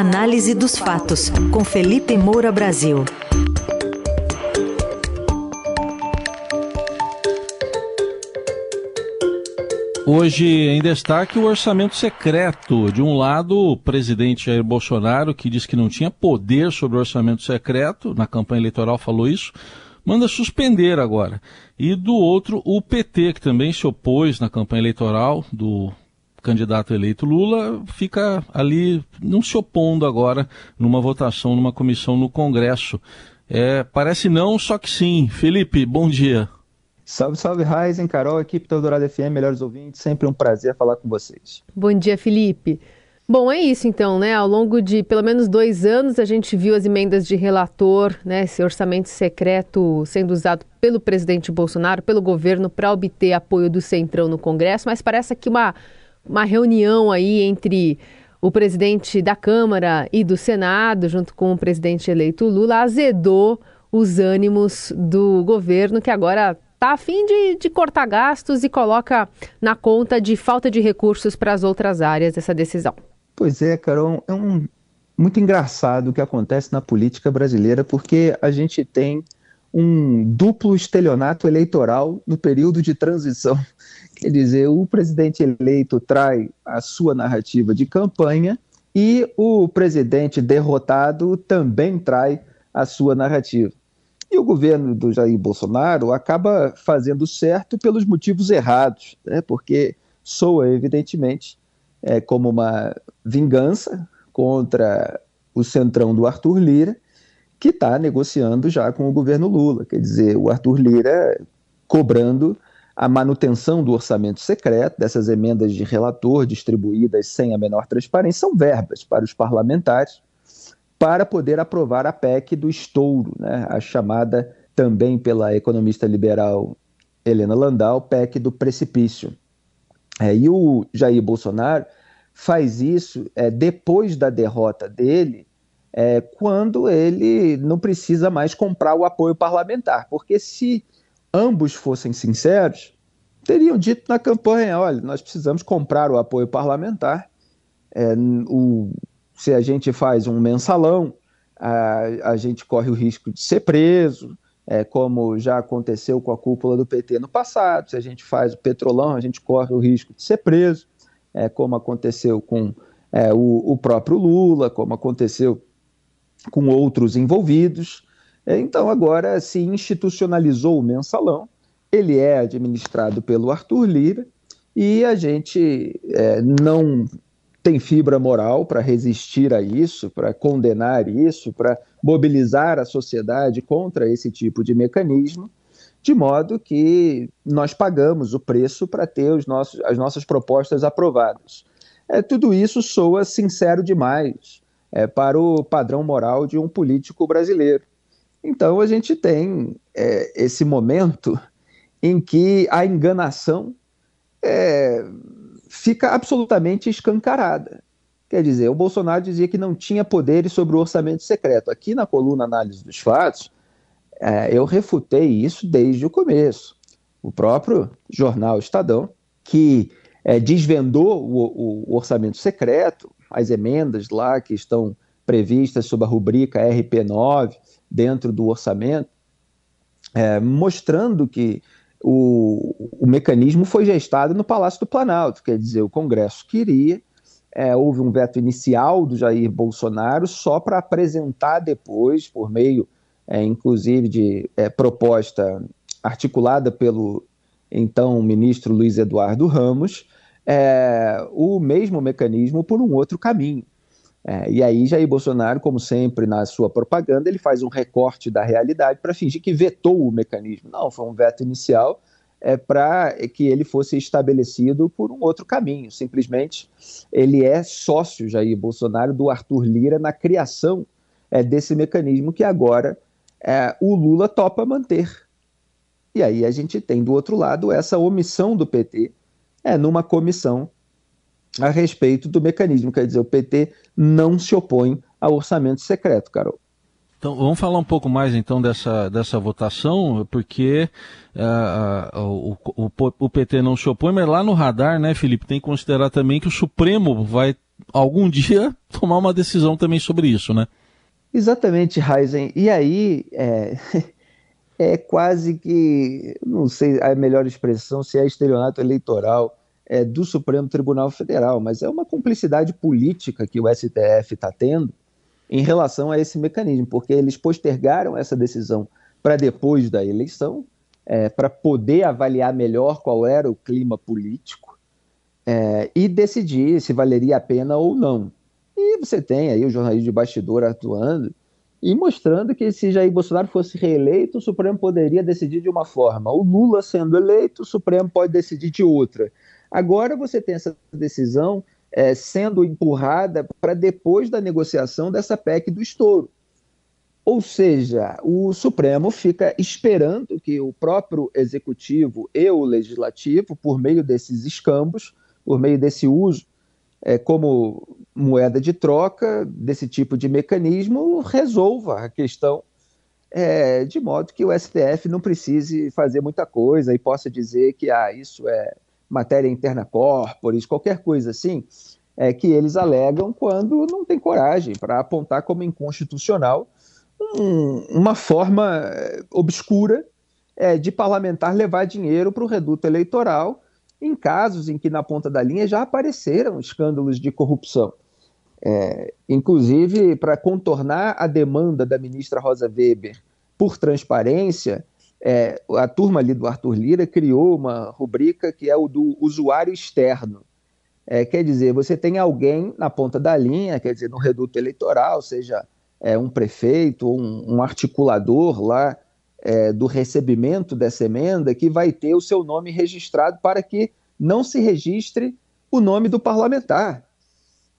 Análise dos fatos, com Felipe Moura Brasil. Hoje em destaque o orçamento secreto. De um lado, o presidente Jair Bolsonaro, que diz que não tinha poder sobre o orçamento secreto, na campanha eleitoral falou isso, manda suspender agora. E do outro, o PT, que também se opôs na campanha eleitoral do candidato eleito Lula, fica ali não se opondo agora numa votação, numa comissão no Congresso. É, parece não, só que sim. Felipe, bom dia. Salve, salve, Raizen, Carol, equipe Eldorado FM, melhores ouvintes, sempre um prazer falar com vocês. Bom dia, Felipe. Bom, é isso então, né? Ao longo de pelo menos dois anos, a gente viu as emendas de relator, né? Esse orçamento secreto sendo usado pelo presidente Bolsonaro, pelo governo, para obter apoio do Centrão no Congresso, mas parece que uma, uma reunião aí entre o presidente da Câmara e do Senado, junto com o presidente eleito Lula, azedou os ânimos do governo, que agora está a fim de, de cortar gastos e coloca na conta de falta de recursos para as outras áreas essa decisão. Pois é, Carol, é um, muito engraçado o que acontece na política brasileira, porque a gente tem um duplo estelionato eleitoral no período de transição. Quer dizer, o presidente eleito trai a sua narrativa de campanha e o presidente derrotado também trai a sua narrativa. E o governo do Jair Bolsonaro acaba fazendo certo pelos motivos errados, né? porque soa, evidentemente, é, como uma vingança contra o centrão do Arthur Lira, que está negociando já com o governo Lula. Quer dizer, o Arthur Lira cobrando a manutenção do orçamento secreto, dessas emendas de relator distribuídas sem a menor transparência, são verbas para os parlamentares para poder aprovar a PEC do estouro, né, a chamada também pela economista liberal Helena Landau, PEC do precipício. É, e o Jair Bolsonaro faz isso é, depois da derrota dele, é, quando ele não precisa mais comprar o apoio parlamentar. Porque se ambos fossem sinceros, teriam dito na campanha: olha, nós precisamos comprar o apoio parlamentar. É, o, se a gente faz um mensalão, a, a gente corre o risco de ser preso, é, como já aconteceu com a cúpula do PT no passado. Se a gente faz o petrolão, a gente corre o risco de ser preso, é, como aconteceu com é, o, o, próprio Lula, como aconteceu com outros envolvidos. É, então, agora se institucionalizou o mensalão, ele é administrado pelo Arthur Lira e a gente é, não tem fibra moral para resistir a isso, para condenar isso, para mobilizar a sociedade contra esse tipo de mecanismo, de modo que nós pagamos o preço para ter os nossos, as nossas propostas aprovadas. É, tudo isso soa sincero demais é, para o padrão moral de um político brasileiro. Então a gente tem é, esse momento em que a enganação é, fica absolutamente escancarada. Quer dizer, o Bolsonaro dizia que não tinha poderes sobre o orçamento secreto. Aqui na coluna Análise dos Fatos, é, eu refutei isso desde o começo. O próprio jornal Estadão, que é, desvendou o, o, orçamento secreto, as emendas lá que estão previstas sob a rubrica RP9 dentro do orçamento, é, mostrando que o, o mecanismo foi gestado no Palácio do Planalto, quer dizer, o Congresso queria, é, houve um veto inicial do Jair Bolsonaro só para apresentar depois, por meio, é, inclusive, de é, proposta articulada pelo então ministro Luiz Eduardo Ramos, é, o mesmo mecanismo por um outro caminho. É, e aí Jair Bolsonaro, como sempre na sua propaganda, ele faz um recorte da realidade para fingir que vetou o mecanismo. Não, foi um veto inicial é, para que ele fosse estabelecido por um outro caminho. Simplesmente ele é sócio, Jair Bolsonaro, do Arthur Lira na criação é, desse mecanismo que agora é, o Lula topa manter. E aí a gente tem do outro lado essa omissão do PT é, numa comissão a respeito do mecanismo. Quer dizer, o PT não se opõe ao orçamento secreto, Carol. Então, vamos falar um pouco mais então dessa, dessa votação, porque uh, o, o, o, PT não se opõe, mas lá no radar, né, Felipe, tem que considerar também que o Supremo vai algum dia tomar uma decisão também sobre isso, né? Exatamente, Heisen. E aí é, é quase que, não sei a melhor expressão, se é estelionato eleitoral é, do Supremo Tribunal Federal, mas é uma cumplicidade política que o STF está tendo em relação a esse mecanismo, porque eles postergaram essa decisão para depois da eleição, é, para poder avaliar melhor qual era o clima político é, e decidir se valeria a pena ou não. E você tem aí o jornalismo de bastidor atuando e mostrando que se Jair Bolsonaro fosse reeleito, o Supremo poderia decidir de uma forma. O Lula sendo eleito, o Supremo pode decidir de outra. Agora você tem essa decisão é, sendo empurrada para depois da negociação dessa PEC do estouro. Ou seja, o Supremo fica esperando que o próprio executivo e o legislativo, por meio desses escambos, por meio desse uso é, como moeda de troca, desse tipo de mecanismo, resolva a questão é, de modo que o STF não precise fazer muita coisa e possa dizer que ah, isso é matéria interna corporis, qualquer coisa assim, é, que eles alegam quando não tem coragem para apontar como inconstitucional um, uma forma é, obscura é, de parlamentar levar dinheiro para o reduto eleitoral em casos em que na ponta da linha já apareceram escândalos de corrupção. É, inclusive, para contornar a demanda da ministra Rosa Weber por transparência, é, a turma ali do Arthur Lira criou uma rubrica que é o do usuário externo. É, quer dizer, você tem alguém na ponta da linha, quer dizer, no reduto eleitoral, seja é, um prefeito, um, um articulador lá é, do recebimento dessa emenda, que vai ter o seu nome registrado para que não se registre o nome do parlamentar.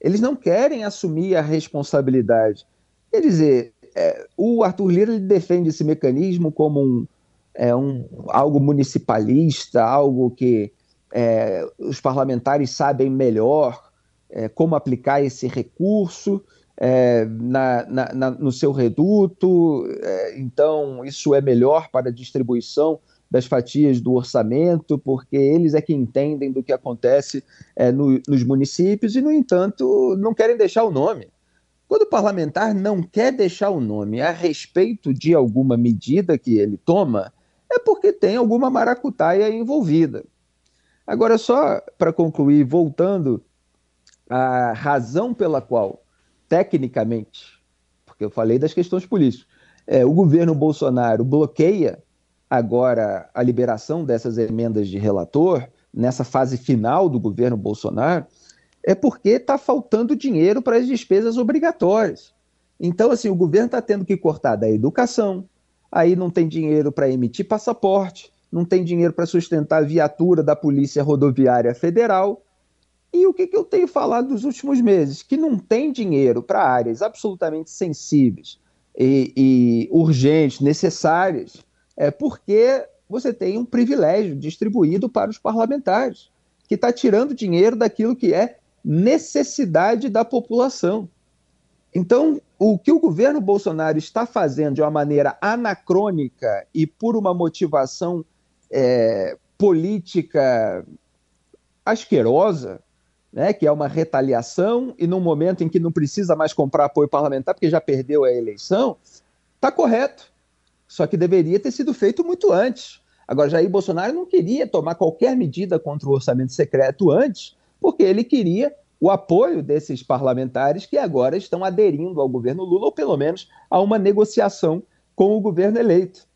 Eles não querem assumir a responsabilidade. Quer dizer, é, o Arthur Lira defende esse mecanismo como um, é, um, algo municipalista, algo que é, os parlamentares sabem melhor é, como aplicar esse recurso é, na, na, na, no seu reduto, é, então isso é melhor para a distribuição das fatias do orçamento, porque eles é que entendem do que acontece é, no, nos municípios e, no entanto, não querem deixar o nome. Quando o parlamentar não quer deixar o nome a respeito de alguma medida que ele toma, é porque tem alguma maracutaia envolvida. Agora, só para concluir, voltando à razão pela qual, tecnicamente, porque eu falei das questões políticas, é, o governo Bolsonaro bloqueia agora a liberação dessas emendas de relator, nessa fase final do governo Bolsonaro, é porque está faltando dinheiro para as despesas obrigatórias. Então, assim, o governo está tendo que cortar da educação, aí não tem dinheiro para emitir passaporte, não tem dinheiro para sustentar a viatura da Polícia Rodoviária Federal. E o que, que eu tenho falado nos últimos meses? Que não tem dinheiro para áreas absolutamente sensíveis e, e urgentes, necessárias, é porque você tem um privilégio distribuído para os parlamentares, que está tirando dinheiro daquilo que é necessidade da população. Então, o que o governo Bolsonaro está fazendo de uma maneira anacrônica e por uma motivação é, política asquerosa, né, que é uma retaliação, e num momento em que não precisa mais comprar apoio parlamentar, porque já perdeu a eleição, está correto. Só que deveria ter sido feito muito antes. Agora, Jair Bolsonaro não queria tomar qualquer medida contra o orçamento secreto antes, porque ele queria o apoio desses parlamentares que agora estão aderindo ao governo Lula, ou pelo menos a uma negociação com o governo eleito.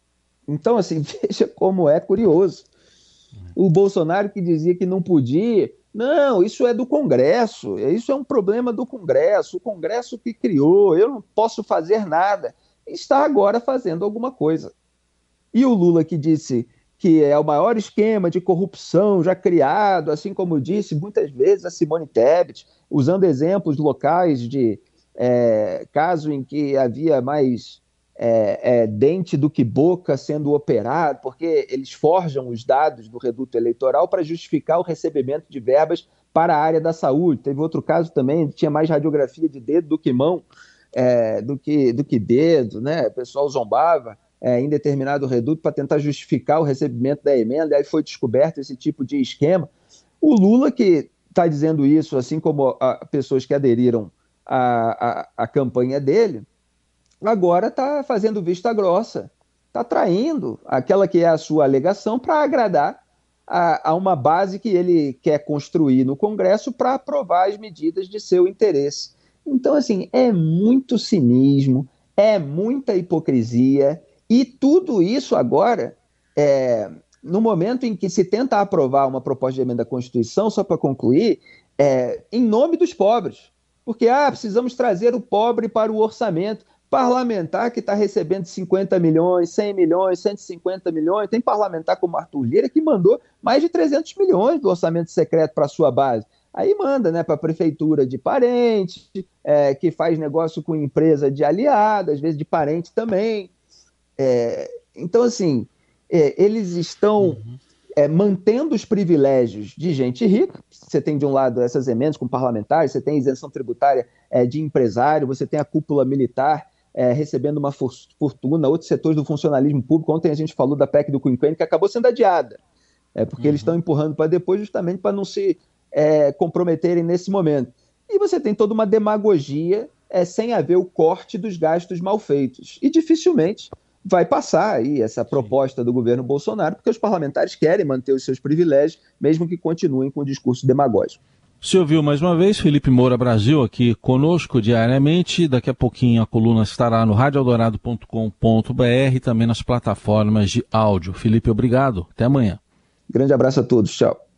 Então, assim, veja como é curioso. O Bolsonaro que dizia que não podia, não, isso é do Congresso, isso é um problema do Congresso, o Congresso que criou, eu não posso fazer nada está agora fazendo alguma coisa. E o Lula que disse que é o maior esquema de corrupção já criado, assim como disse muitas vezes a Simone Tebet, usando exemplos locais de é, caso em que havia mais é, é, dente do que boca sendo operado, porque eles forjam os dados do reduto eleitoral para justificar o recebimento de verbas para a área da saúde. Teve outro caso também, tinha mais radiografia de dedo do que mão é, do, que, do que dedo, né? O pessoal zombava é, em determinado reduto para tentar justificar o recebimento da emenda, aí foi descoberto esse tipo de esquema. O Lula, que está dizendo isso, assim como a, pessoas que aderiram à, à campanha dele, agora está fazendo vista grossa, está traindo aquela que é a sua alegação para agradar a, a, uma base que ele quer construir no Congresso para aprovar as medidas de seu interesse. Então, assim, é muito cinismo, é muita hipocrisia, e tudo isso agora, é, no momento em que se tenta aprovar uma proposta de emenda à Constituição, só para concluir, é, em nome dos pobres. Porque, ah, precisamos trazer o pobre para o orçamento parlamentar que está recebendo 50 milhões, 100 milhões, 150 milhões. Tem parlamentar como Arthur Lira que mandou mais de 300 milhões do orçamento secreto para a sua base. Aí manda né, para a prefeitura de parente, é, que faz negócio com empresa de aliado, às vezes de parente também. É, então, assim, é, eles estão uhum. É, mantendo os privilégios de gente rica. Você tem, de um lado, essas emendas com parlamentares, você tem isenção tributária é, de empresário, você tem a cúpula militar é, recebendo uma fortuna, outros setores do funcionalismo público. Ontem a gente falou da PEC do Quinquênio, que acabou sendo adiada, é, porque uhum. eles estão empurrando para depois justamente para não se é, comprometerem nesse momento. E você tem toda uma demagogia é, sem haver o corte dos gastos mal feitos. E dificilmente vai passar aí essa proposta do governo Bolsonaro, porque os parlamentares querem manter os seus privilégios, mesmo que continuem com o discurso demagógico. Você ouviu mais uma vez Felipe Moura Brasil aqui conosco diariamente. Daqui a pouquinho a coluna estará no radioeldorado.com.br e também nas plataformas de áudio. Felipe, obrigado. Até amanhã. Grande abraço a todos. Tchau.